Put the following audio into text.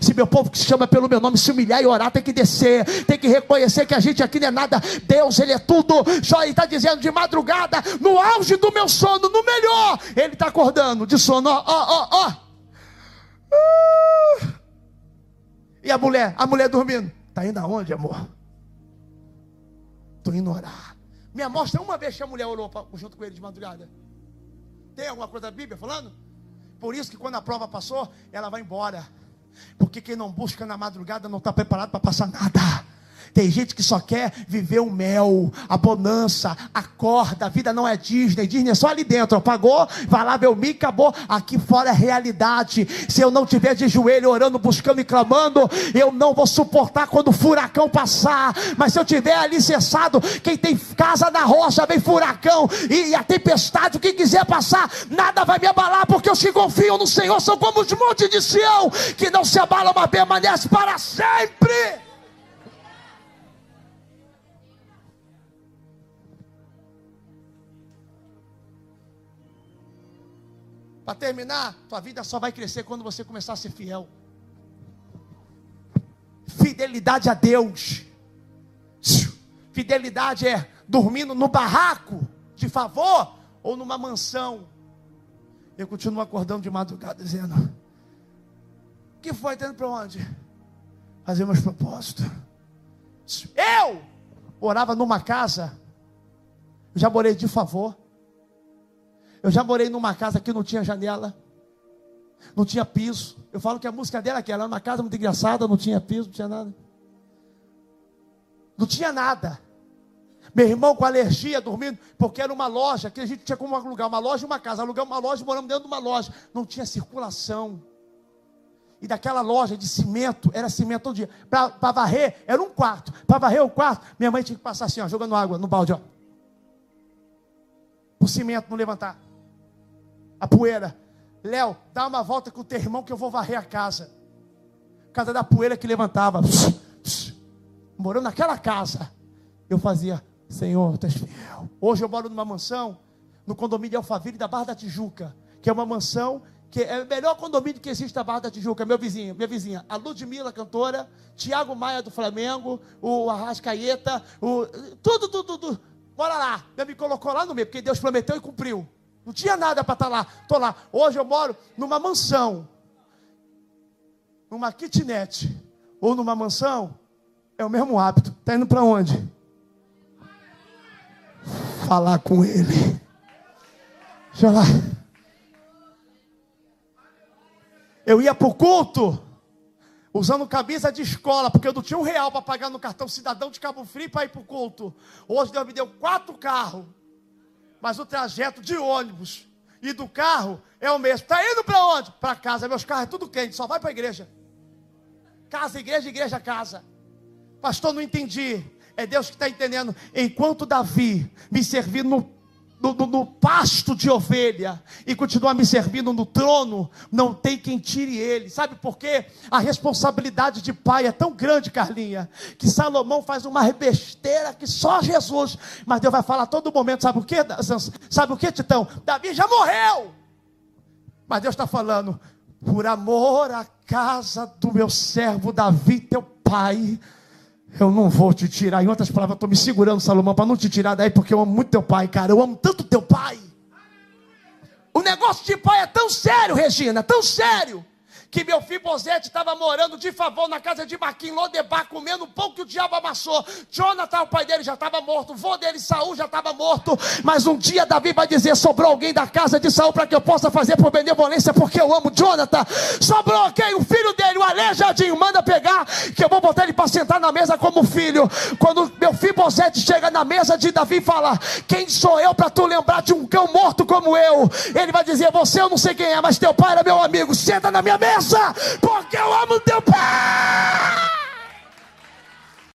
Se meu povo que se chama pelo meu nome se humilhar e orar, tem que descer, tem que reconhecer que a gente aqui não é nada. Deus, Ele é tudo. Jó está dizendo de madrugada, no auge do meu sono, no melhor, Ele está acordando de sono, ó, ó, ó. Uh! E a mulher, a mulher dormindo, está indo aonde, amor? Estou indo orar. Me mostra uma vez que a mulher orou junto com ele de madrugada. Tem alguma coisa da Bíblia falando? Por isso que quando a prova passou, ela vai embora. Porque quem não busca na madrugada não está preparado para passar nada. Tem gente que só quer viver o mel, a bonança, a corda. A vida não é Disney. Disney é só ali dentro. Pagou, vai lá ver o Mi, acabou. Aqui fora é realidade. Se eu não tiver de joelho orando, buscando e clamando, eu não vou suportar quando o furacão passar. Mas se eu tiver ali cessado, quem tem casa na rocha, vem furacão e, a tempestade, o que quiser passar, nada vai me abalar, porque os que confiam no Senhor são como os montes de Sião, que não se abalam, mas permanece para sempre. Para terminar, tua vida só vai crescer quando você começar a ser fiel. Fidelidade a Deus. Fidelidade é dormindo no barraco de favor ou numa mansão. Eu continuo acordando de madrugada dizendo: O que foi? Tendo para onde? Fazer meus propósitos. Eu orava numa casa, já morei de favor. Eu já morei numa casa que não tinha janela, não tinha piso. Eu falo que a música dela é aquela, era uma casa muito engraçada, não tinha piso, não tinha nada. Não tinha nada. Meu irmão com alergia, dormindo, porque era uma loja, que a gente tinha como alugar uma loja e uma casa. Alugamos uma loja e moramos dentro de uma loja. Não tinha circulação. E daquela loja de cimento, era cimento todo dia. Para varrer, era um quarto. Para varrer o quarto, minha mãe tinha que passar assim, ó, jogando água no balde. O cimento não levantar a poeira. Léo, dá uma volta com o teu irmão que eu vou varrer a casa. Casa da poeira que levantava. Morando naquela casa. Eu fazia, Senhor, tu és fiel. Hoje eu moro numa mansão, no condomínio Alphaville da Barra da Tijuca, que é uma mansão que é o melhor condomínio que existe da Barra da Tijuca, meu vizinho, minha vizinha, a Ludmila, cantora, Tiago Maia do Flamengo, o Arrascaeta, o, tudo, tudo, tudo. Bora lá. Deus me colocou lá no meio, porque Deus prometeu e cumpriu. Não tinha nada para estar tá lá. Estou lá. Hoje eu moro numa mansão, numa kitnet, ou numa mansão. É o mesmo hábito. Está indo para onde? Falar com ele. Deixa lá. Eu ia para o culto, usando camisa de escola, porque eu não tinha um real para pagar no cartão cidadão de Cabo Frio para ir para o culto. Hoje Deus me deu quatro carros mas o trajeto de ônibus e do carro é o mesmo. Está indo para onde? Para casa. Meus carros é tudo quente, só vai para a igreja. Casa, igreja, igreja, casa. Pastor, não entendi. É Deus que está entendendo. Enquanto Davi me servir no no, no, pasto de ovelha e continuar me servindo no trono, não tem quem tire ele. Sabe por quê? A responsabilidade de pai é tão grande, Carlinha, que Salomão faz uma besteira que só Jesus, mas Deus vai falar todo momento. Sabe o que? Sabe o que, Titão? Davi já morreu, mas Deus está falando, por amor à casa do meu servo Davi, teu pai eu não vou te tirar. Em outras palavras, estou me segurando, Salomão, para não te tirar daí, porque eu amo muito teu pai, cara. Eu amo tanto teu pai. O negócio de pai é tão sério, Regina, tão sério que meu filho Bozete estava morando de favor na casa de Maquim, Lodebar, comendo o pão que o diabo amassou. Jonathan, o pai dele, já estava morto. O vô dele, Saul, já estava morto. Mas um dia Davi vai dizer: sobrou alguém da casa de Saul para que eu possa fazer por benevolência, porque eu amo Jonathan. Sobrou quem? O filho dele, o aleijadinho, manda pegar, que eu vou botar ele para sentar na mesa como filho. Quando meu filho Bozete chega na mesa de Davi e fala: Quem sou eu para tu lembrar de um cão morto como eu? Ele vai dizer: Você eu não sei quem é, mas teu pai era meu amigo. Senta na minha mesa porque eu amo teu pai.